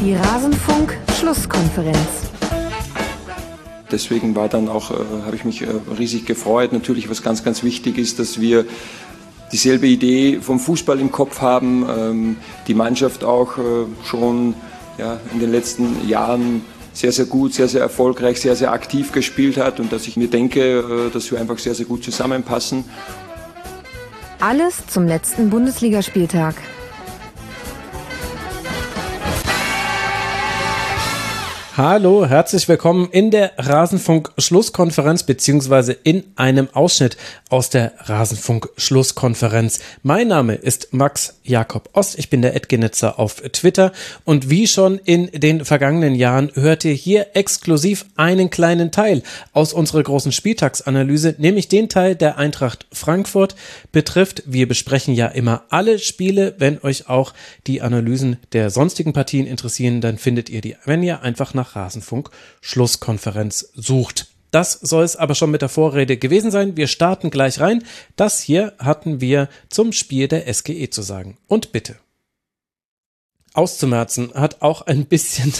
Die Rasenfunk-Schlusskonferenz. Deswegen war dann auch, äh, habe ich mich äh, riesig gefreut. Natürlich, was ganz, ganz wichtig ist, dass wir dieselbe Idee vom Fußball im Kopf haben, ähm, die Mannschaft auch äh, schon ja, in den letzten Jahren sehr, sehr gut, sehr, sehr erfolgreich, sehr, sehr aktiv gespielt hat und dass ich mir denke, äh, dass wir einfach sehr, sehr gut zusammenpassen. Alles zum letzten Bundesligaspieltag. Hallo, herzlich willkommen in der Rasenfunk-Schlusskonferenz beziehungsweise in einem Ausschnitt aus der Rasenfunk-Schlusskonferenz. Mein Name ist Max Jakob Ost, ich bin der Edgenetzer auf Twitter und wie schon in den vergangenen Jahren hört ihr hier exklusiv einen kleinen Teil aus unserer großen Spieltagsanalyse, nämlich den Teil der Eintracht Frankfurt betrifft. Wir besprechen ja immer alle Spiele. Wenn euch auch die Analysen der sonstigen Partien interessieren, dann findet ihr die, wenn ihr einfach nach Rasenfunk Schlusskonferenz sucht. Das soll es aber schon mit der Vorrede gewesen sein. Wir starten gleich rein. Das hier hatten wir zum Spiel der SGE zu sagen. Und bitte auszumerzen hat auch ein bisschen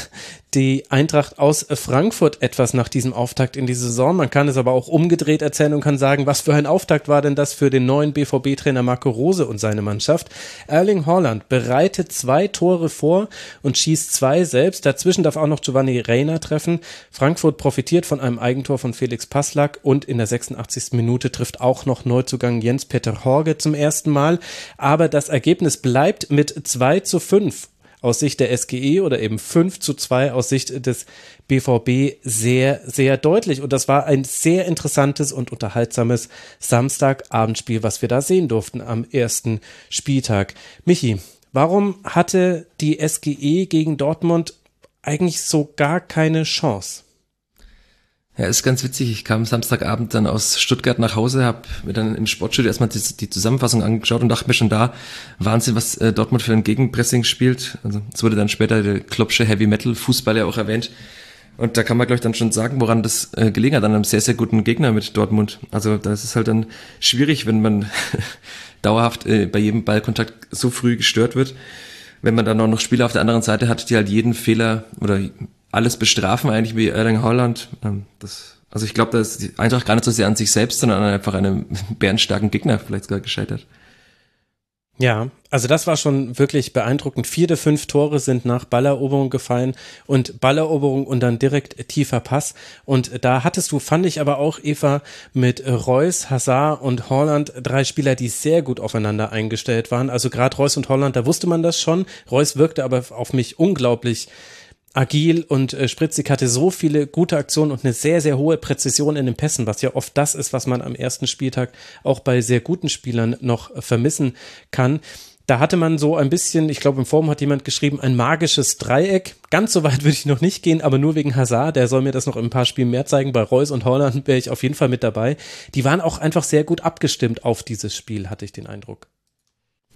die Eintracht aus Frankfurt etwas nach diesem Auftakt in die Saison. Man kann es aber auch umgedreht erzählen und kann sagen, was für ein Auftakt war denn das für den neuen BVB-Trainer Marco Rose und seine Mannschaft. Erling Haaland bereitet zwei Tore vor und schießt zwei selbst. Dazwischen darf auch noch Giovanni Reina treffen. Frankfurt profitiert von einem Eigentor von Felix Passlack und in der 86. Minute trifft auch noch Neuzugang Jens-Peter Horge zum ersten Mal. Aber das Ergebnis bleibt mit 2 zu 5 aus Sicht der SGE oder eben 5 zu 2 aus Sicht des BVB sehr, sehr deutlich. Und das war ein sehr interessantes und unterhaltsames Samstagabendspiel, was wir da sehen durften am ersten Spieltag. Michi, warum hatte die SGE gegen Dortmund eigentlich so gar keine Chance? Ja, ist ganz witzig. Ich kam Samstagabend dann aus Stuttgart nach Hause, habe mir dann im Sportstudio erstmal die, die, Zusammenfassung angeschaut und dachte mir schon da, Wahnsinn, was äh, Dortmund für ein Gegenpressing spielt. Also es wurde dann später der Klopsche Heavy Metal Fußball ja auch erwähnt. Und da kann man, glaube ich, dann schon sagen, woran das äh, gelegen hat, an einem sehr, sehr guten Gegner mit Dortmund. Also da ist es halt dann schwierig, wenn man dauerhaft äh, bei jedem Ballkontakt so früh gestört wird. Wenn man dann auch noch Spieler auf der anderen Seite hat, die halt jeden Fehler oder alles bestrafen, eigentlich wie Erling Haaland. Ähm, das, also ich glaube, da ist die Eintracht gar nicht so sehr an sich selbst, sondern an einfach einem bärenstarken Gegner vielleicht sogar gescheitert. Ja, also das war schon wirklich beeindruckend. Vier der fünf Tore sind nach Balleroberung gefallen und Balleroberung und dann direkt tiefer Pass. Und da hattest du, fand ich aber auch, Eva, mit Reus, Hazard und Holland drei Spieler, die sehr gut aufeinander eingestellt waren. Also gerade Reus und Holland, da wusste man das schon. Reus wirkte aber auf mich unglaublich agil und äh, spritzig, hatte so viele gute Aktionen und eine sehr, sehr hohe Präzision in den Pässen, was ja oft das ist, was man am ersten Spieltag auch bei sehr guten Spielern noch vermissen kann. Da hatte man so ein bisschen, ich glaube im Forum hat jemand geschrieben, ein magisches Dreieck. Ganz so weit würde ich noch nicht gehen, aber nur wegen Hazard, der soll mir das noch in ein paar Spielen mehr zeigen. Bei Reus und Holland wäre ich auf jeden Fall mit dabei. Die waren auch einfach sehr gut abgestimmt auf dieses Spiel, hatte ich den Eindruck.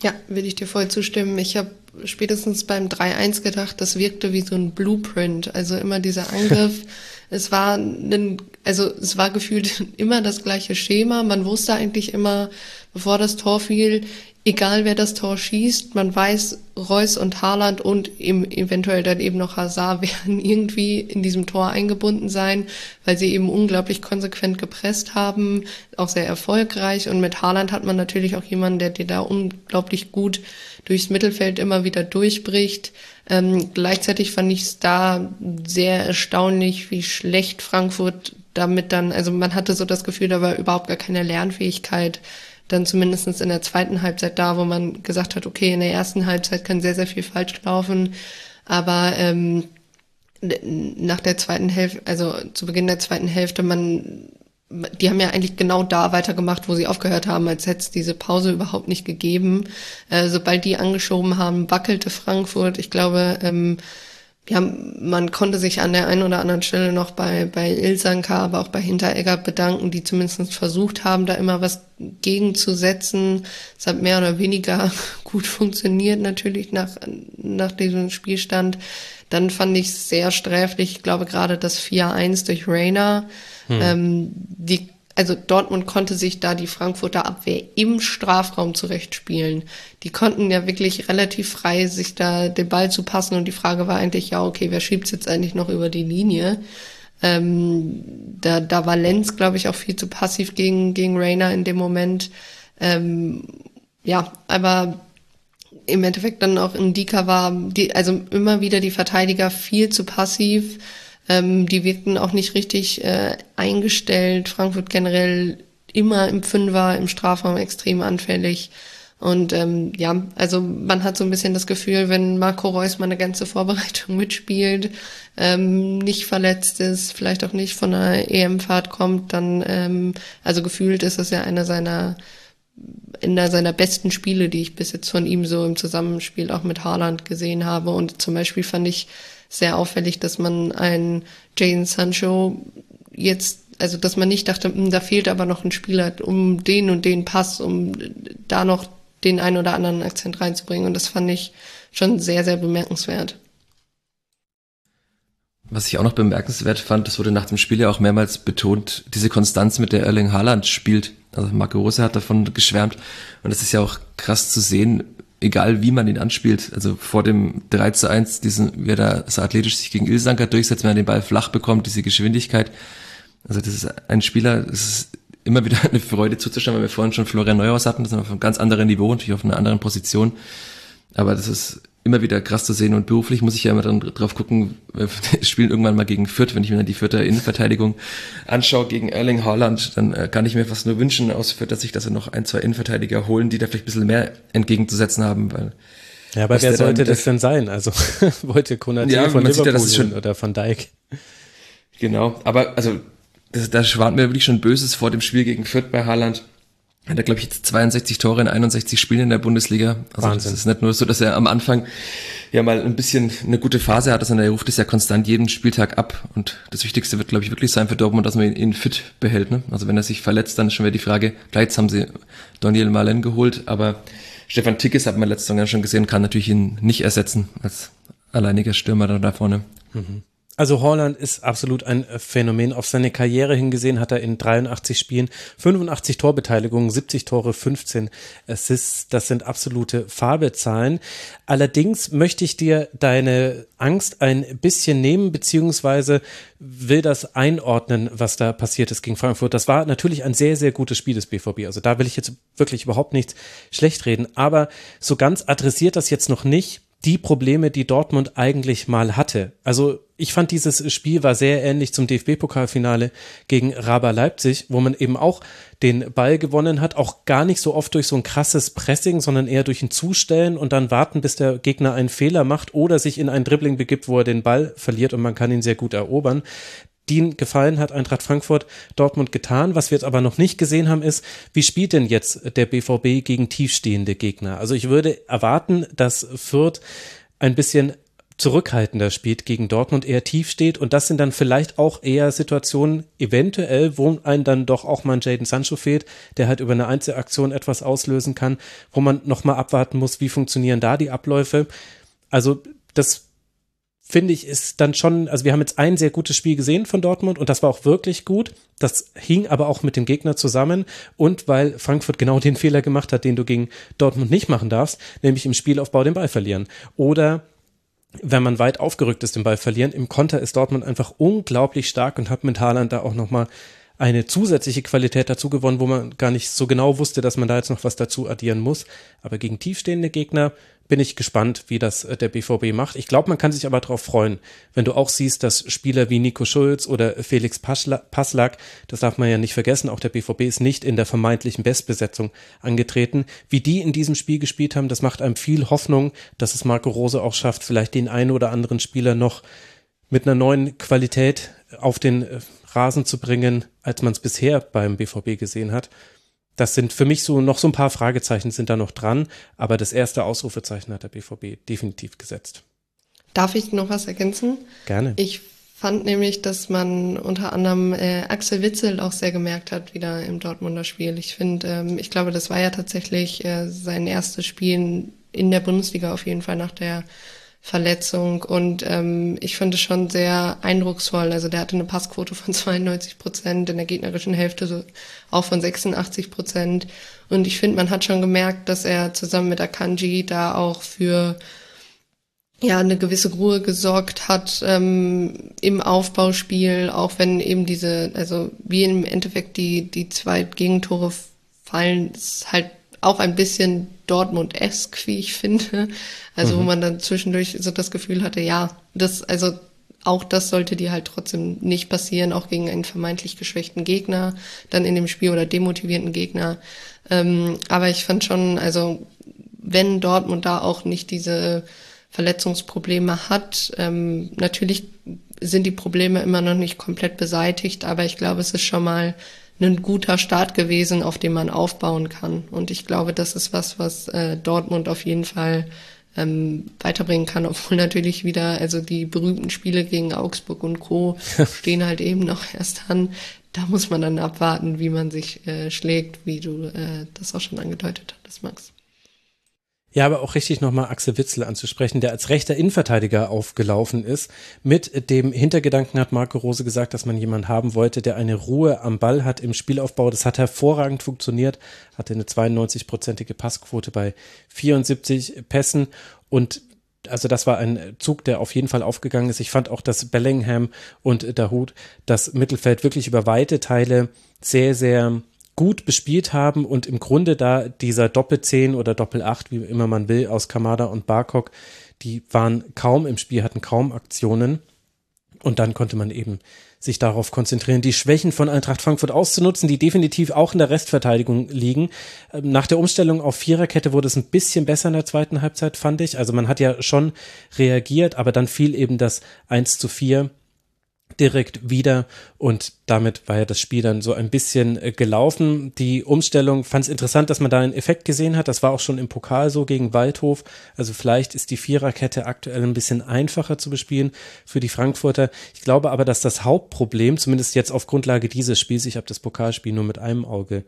Ja, will ich dir voll zustimmen. Ich habe spätestens beim 3-1 gedacht, das wirkte wie so ein Blueprint. Also immer dieser Angriff. es war ein, also es war gefühlt immer das gleiche Schema. Man wusste eigentlich immer, bevor das Tor fiel, egal wer das Tor schießt, man weiß, Reus und Haaland und eben eventuell dann eben noch Hazard werden irgendwie in diesem Tor eingebunden sein, weil sie eben unglaublich konsequent gepresst haben, auch sehr erfolgreich. Und mit Haaland hat man natürlich auch jemanden, der dir da unglaublich gut durchs Mittelfeld immer wieder durchbricht. Ähm, gleichzeitig fand ich es da sehr erstaunlich, wie schlecht Frankfurt damit dann, also man hatte so das Gefühl, da war überhaupt gar keine Lernfähigkeit dann zumindestens in der zweiten Halbzeit da, wo man gesagt hat, okay, in der ersten Halbzeit kann sehr, sehr viel falsch laufen, aber ähm, nach der zweiten Hälfte, also zu Beginn der zweiten Hälfte, man, die haben ja eigentlich genau da weitergemacht, wo sie aufgehört haben, als hätte es diese Pause überhaupt nicht gegeben. Äh, sobald die angeschoben haben, wackelte Frankfurt. Ich glaube, ähm, ja, man konnte sich an der einen oder anderen Stelle noch bei, bei Ilsanka, aber auch bei Hinteregger bedanken, die zumindest versucht haben, da immer was gegenzusetzen. Es hat mehr oder weniger gut funktioniert, natürlich nach, nach diesem Spielstand. Dann fand ich es sehr sträflich. Ich glaube, gerade das 4-1 durch Rainer, hm. ähm, die also Dortmund konnte sich da die Frankfurter Abwehr im Strafraum zurechtspielen. Die konnten ja wirklich relativ frei sich da den Ball zu passen und die Frage war eigentlich, ja, okay, wer schiebt's jetzt eigentlich noch über die Linie? Ähm, da, da war Lenz, glaube ich, auch viel zu passiv gegen, gegen Rainer in dem Moment. Ähm, ja, aber im Endeffekt dann auch in Dika war, die, also immer wieder die Verteidiger viel zu passiv. Ähm, die wirkten auch nicht richtig äh, eingestellt. Frankfurt generell immer im Fünfer, im Strafraum extrem anfällig. Und ähm, ja, also man hat so ein bisschen das Gefühl, wenn Marco Reus mal eine ganze Vorbereitung mitspielt, ähm, nicht verletzt ist, vielleicht auch nicht von einer EM-Fahrt kommt, dann, ähm, also gefühlt ist das ja einer seiner einer seiner besten Spiele, die ich bis jetzt von ihm so im Zusammenspiel auch mit Haaland gesehen habe. Und zum Beispiel fand ich sehr auffällig, dass man einen Jane Sancho jetzt, also dass man nicht dachte, hm, da fehlt aber noch ein Spieler, um den und den Pass, um da noch den einen oder anderen Akzent reinzubringen. Und das fand ich schon sehr, sehr bemerkenswert. Was ich auch noch bemerkenswert fand, das wurde nach dem Spiel ja auch mehrmals betont, diese Konstanz, mit der Erling Haaland spielt. Also Marco Rose hat davon geschwärmt. Und das ist ja auch krass zu sehen, egal wie man ihn anspielt. Also vor dem 3 zu 1, diesen, wie er da so athletisch sich gegen Ilsanker durchsetzt, wenn er den Ball flach bekommt, diese Geschwindigkeit. Also das ist ein Spieler, das ist immer wieder eine Freude zuzuschauen, weil wir vorhin schon Florian Neuhaus hatten, das ist auf einem ganz anderen Niveau, natürlich auf einer anderen Position. Aber das ist immer wieder krass zu sehen und beruflich muss ich ja immer dann drauf gucken, wir spielen irgendwann mal gegen Fürth, wenn ich mir dann die Fürther Innenverteidigung anschaue gegen Erling Haaland, dann äh, kann ich mir fast nur wünschen aus Fürth, dass sich das noch ein, zwei Innenverteidiger holen, die da vielleicht ein bisschen mehr entgegenzusetzen haben, weil ja, aber wer sollte das denn sein? Also wollte Konate ja, von Liverpool ja, schon, oder von Dijk. Genau, aber also das, da schwant mir wirklich schon Böses vor dem Spiel gegen Fürth bei Haaland. Hat er, glaube ich, jetzt 62 Tore in 61 Spielen in der Bundesliga. Also Wahnsinn. das ist nicht nur so, dass er am Anfang ja mal ein bisschen eine gute Phase hat, sondern er ruft es ja konstant jeden Spieltag ab. Und das Wichtigste wird, glaube ich, wirklich sein für Dortmund, dass man ihn, ihn fit behält. Ne? Also wenn er sich verletzt, dann ist schon wieder die Frage, jetzt haben sie Daniel Malen geholt, aber Stefan Tickes hat man letztes Jahr schon gesehen, kann natürlich ihn nicht ersetzen als alleiniger Stürmer da, da vorne. Mhm. Also Holland ist absolut ein äh, Phänomen. Auf seine Karriere hingesehen hat er in 83 Spielen 85 Torbeteiligungen, 70 Tore, 15 Assists. Das sind absolute Fabelzahlen. Allerdings möchte ich dir deine Angst ein bisschen nehmen, beziehungsweise will das einordnen, was da passiert ist gegen Frankfurt. Das war natürlich ein sehr, sehr gutes Spiel des BVB. Also da will ich jetzt wirklich überhaupt nichts schlecht reden. Aber so ganz adressiert das jetzt noch nicht die Probleme, die Dortmund eigentlich mal hatte. Also ich fand dieses Spiel war sehr ähnlich zum DFB-Pokalfinale gegen Raba Leipzig, wo man eben auch den Ball gewonnen hat, auch gar nicht so oft durch so ein krasses Pressing, sondern eher durch ein Zustellen und dann warten, bis der Gegner einen Fehler macht oder sich in ein Dribbling begibt, wo er den Ball verliert und man kann ihn sehr gut erobern den Gefallen hat Eintracht Frankfurt Dortmund getan. Was wir jetzt aber noch nicht gesehen haben, ist, wie spielt denn jetzt der BVB gegen tiefstehende Gegner? Also ich würde erwarten, dass Fürth ein bisschen zurückhaltender spielt gegen Dortmund, eher tief steht und das sind dann vielleicht auch eher Situationen, eventuell, wo einem dann doch auch mal ein Jaden Sancho fehlt, der halt über eine Einzelaktion etwas auslösen kann, wo man nochmal abwarten muss, wie funktionieren da die Abläufe. Also das finde ich, ist dann schon, also wir haben jetzt ein sehr gutes Spiel gesehen von Dortmund und das war auch wirklich gut. Das hing aber auch mit dem Gegner zusammen und weil Frankfurt genau den Fehler gemacht hat, den du gegen Dortmund nicht machen darfst, nämlich im Spielaufbau den Ball verlieren. Oder wenn man weit aufgerückt ist, den Ball verlieren. Im Konter ist Dortmund einfach unglaublich stark und hat mit Haaland da auch nochmal eine zusätzliche Qualität dazu gewonnen, wo man gar nicht so genau wusste, dass man da jetzt noch was dazu addieren muss. Aber gegen tiefstehende Gegner bin ich gespannt, wie das äh, der BVB macht. Ich glaube, man kann sich aber darauf freuen, wenn du auch siehst, dass Spieler wie Nico Schulz oder Felix Passlack, das darf man ja nicht vergessen, auch der BVB ist nicht in der vermeintlichen Bestbesetzung angetreten, wie die in diesem Spiel gespielt haben, das macht einem viel Hoffnung, dass es Marco Rose auch schafft, vielleicht den einen oder anderen Spieler noch mit einer neuen Qualität auf den äh, Rasen zu bringen, als man es bisher beim BVB gesehen hat. Das sind für mich so noch so ein paar Fragezeichen sind da noch dran, aber das erste Ausrufezeichen hat der BVB definitiv gesetzt. Darf ich noch was ergänzen? Gerne. Ich fand nämlich, dass man unter anderem äh, Axel Witzel auch sehr gemerkt hat wieder im Dortmunder Spiel. Ich finde, ähm, ich glaube, das war ja tatsächlich äh, sein erstes Spiel in der Bundesliga auf jeden Fall nach der Verletzung und ähm, ich fand es schon sehr eindrucksvoll. Also der hatte eine Passquote von 92 Prozent, in der gegnerischen Hälfte so auch von 86 Prozent. Und ich finde, man hat schon gemerkt, dass er zusammen mit Akanji da auch für ja eine gewisse Ruhe gesorgt hat ähm, im Aufbauspiel, auch wenn eben diese, also wie im Endeffekt die die zwei Gegentore fallen, ist halt auch ein bisschen Dortmund-esque, wie ich finde. Also mhm. wo man dann zwischendurch so das Gefühl hatte, ja, das, also auch das sollte dir halt trotzdem nicht passieren, auch gegen einen vermeintlich geschwächten Gegner, dann in dem Spiel oder demotivierten Gegner. Ähm, aber ich fand schon, also wenn Dortmund da auch nicht diese Verletzungsprobleme hat, ähm, natürlich sind die Probleme immer noch nicht komplett beseitigt, aber ich glaube, es ist schon mal ein guter Start gewesen, auf dem man aufbauen kann. Und ich glaube, das ist was, was äh, Dortmund auf jeden Fall ähm, weiterbringen kann, obwohl natürlich wieder, also die berühmten Spiele gegen Augsburg und Co. stehen halt eben noch erst an. Da muss man dann abwarten, wie man sich äh, schlägt, wie du äh, das auch schon angedeutet hattest, Max. Ja, aber auch richtig nochmal Axel Witzel anzusprechen, der als rechter Innenverteidiger aufgelaufen ist. Mit dem Hintergedanken hat Marco Rose gesagt, dass man jemanden haben wollte, der eine Ruhe am Ball hat im Spielaufbau. Das hat hervorragend funktioniert, hatte eine 92-prozentige Passquote bei 74 Pässen und also das war ein Zug, der auf jeden Fall aufgegangen ist. Ich fand auch, dass Bellingham und Dahut das Mittelfeld wirklich über weite Teile sehr, sehr gut bespielt haben und im Grunde da dieser Doppelzehn oder Doppelacht, wie immer man will, aus Kamada und Barkok, die waren kaum im Spiel, hatten kaum Aktionen. Und dann konnte man eben sich darauf konzentrieren, die Schwächen von Eintracht Frankfurt auszunutzen, die definitiv auch in der Restverteidigung liegen. Ähm, nach der Umstellung auf Viererkette wurde es ein bisschen besser in der zweiten Halbzeit, fand ich. Also man hat ja schon reagiert, aber dann fiel eben das 1 zu 4 direkt wieder und damit war ja das Spiel dann so ein bisschen äh, gelaufen. Die Umstellung fand es interessant, dass man da einen Effekt gesehen hat. Das war auch schon im Pokal so gegen Waldhof. Also vielleicht ist die Viererkette aktuell ein bisschen einfacher zu bespielen für die Frankfurter. Ich glaube aber, dass das Hauptproblem, zumindest jetzt auf Grundlage dieses Spiels, ich habe das Pokalspiel nur mit einem Auge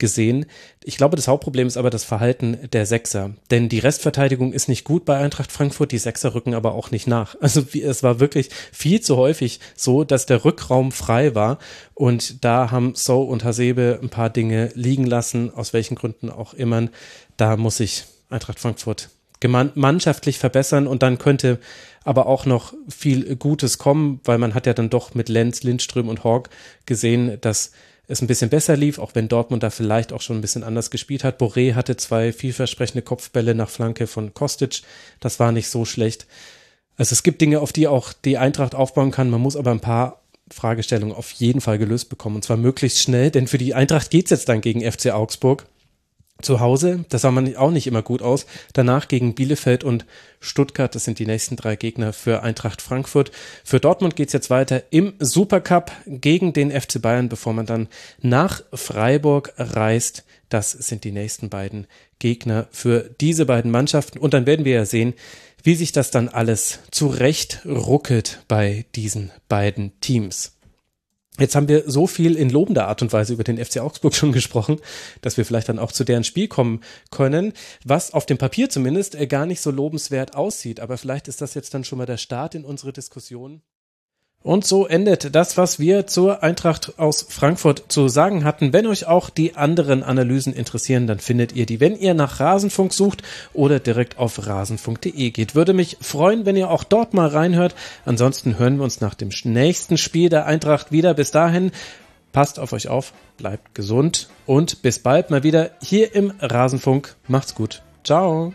gesehen. Ich glaube, das Hauptproblem ist aber das Verhalten der Sechser. Denn die Restverteidigung ist nicht gut bei Eintracht Frankfurt, die Sechser rücken aber auch nicht nach. Also es war wirklich viel zu häufig so, dass der Rückraum frei war. Und da haben So und Hasebe ein paar Dinge liegen lassen, aus welchen Gründen auch immer. Da muss sich Eintracht Frankfurt mannschaftlich verbessern und dann könnte aber auch noch viel Gutes kommen, weil man hat ja dann doch mit Lenz, Lindström und Hawk gesehen, dass es ein bisschen besser lief, auch wenn Dortmund da vielleicht auch schon ein bisschen anders gespielt hat. Boré hatte zwei vielversprechende Kopfbälle nach Flanke von Kostic. Das war nicht so schlecht. Also es gibt Dinge, auf die auch die Eintracht aufbauen kann. Man muss aber ein paar Fragestellungen auf jeden Fall gelöst bekommen. Und zwar möglichst schnell, denn für die Eintracht geht's jetzt dann gegen FC Augsburg zu Hause, das sah man auch nicht immer gut aus. Danach gegen Bielefeld und Stuttgart, das sind die nächsten drei Gegner für Eintracht Frankfurt. Für Dortmund geht's jetzt weiter im Supercup gegen den FC Bayern, bevor man dann nach Freiburg reist. Das sind die nächsten beiden Gegner für diese beiden Mannschaften. Und dann werden wir ja sehen, wie sich das dann alles zurecht ruckelt bei diesen beiden Teams. Jetzt haben wir so viel in lobender Art und Weise über den FC Augsburg schon gesprochen, dass wir vielleicht dann auch zu deren Spiel kommen können, was auf dem Papier zumindest äh, gar nicht so lobenswert aussieht. Aber vielleicht ist das jetzt dann schon mal der Start in unsere Diskussion. Und so endet das, was wir zur Eintracht aus Frankfurt zu sagen hatten. Wenn euch auch die anderen Analysen interessieren, dann findet ihr die, wenn ihr nach Rasenfunk sucht oder direkt auf rasenfunk.de geht. Würde mich freuen, wenn ihr auch dort mal reinhört. Ansonsten hören wir uns nach dem nächsten Spiel der Eintracht wieder. Bis dahin, passt auf euch auf, bleibt gesund und bis bald mal wieder hier im Rasenfunk. Macht's gut. Ciao.